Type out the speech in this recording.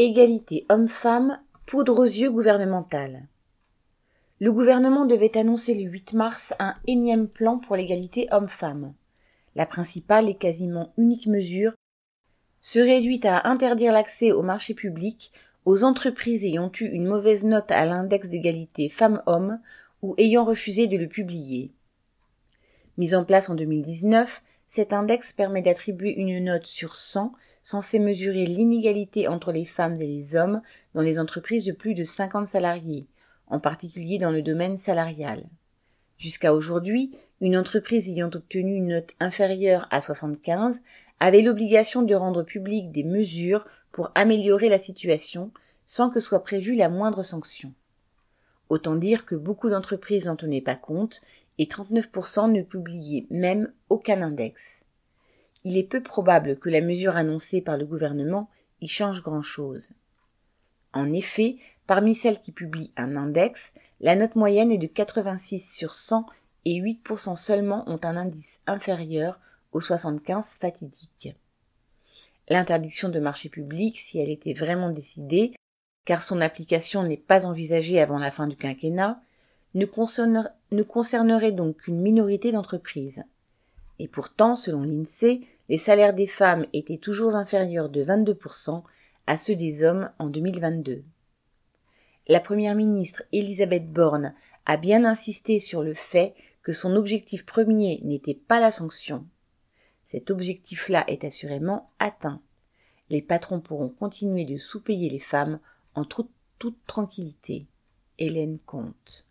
Égalité homme-femme, poudre aux yeux gouvernementale. Le gouvernement devait annoncer le 8 mars un énième plan pour l'égalité homme-femme. La principale et quasiment unique mesure se réduit à interdire l'accès au marché public aux entreprises ayant eu une mauvaise note à l'index d'égalité femmes-hommes ou ayant refusé de le publier. Mise en place en 2019, cet index permet d'attribuer une note sur 100 censée mesurer l'inégalité entre les femmes et les hommes dans les entreprises de plus de 50 salariés, en particulier dans le domaine salarial. Jusqu'à aujourd'hui, une entreprise ayant obtenu une note inférieure à 75 avait l'obligation de rendre publiques des mesures pour améliorer la situation sans que soit prévue la moindre sanction. Autant dire que beaucoup d'entreprises n'en tenaient pas compte et 39% ne publiaient même aucun index. Il est peu probable que la mesure annoncée par le gouvernement y change grand-chose. En effet, parmi celles qui publient un index, la note moyenne est de 86 sur 100 et 8% seulement ont un indice inférieur aux 75 fatidiques. L'interdiction de marché public, si elle était vraiment décidée, car son application n'est pas envisagée avant la fin du quinquennat, ne, concernerait, donc qu'une minorité d'entreprises. Et pourtant, selon l'INSEE, les salaires des femmes étaient toujours inférieurs de 22% à ceux des hommes en 2022. La première ministre Elisabeth Borne a bien insisté sur le fait que son objectif premier n'était pas la sanction. Cet objectif-là est assurément atteint. Les patrons pourront continuer de sous-payer les femmes en toute, toute tranquillité. Hélène Comte.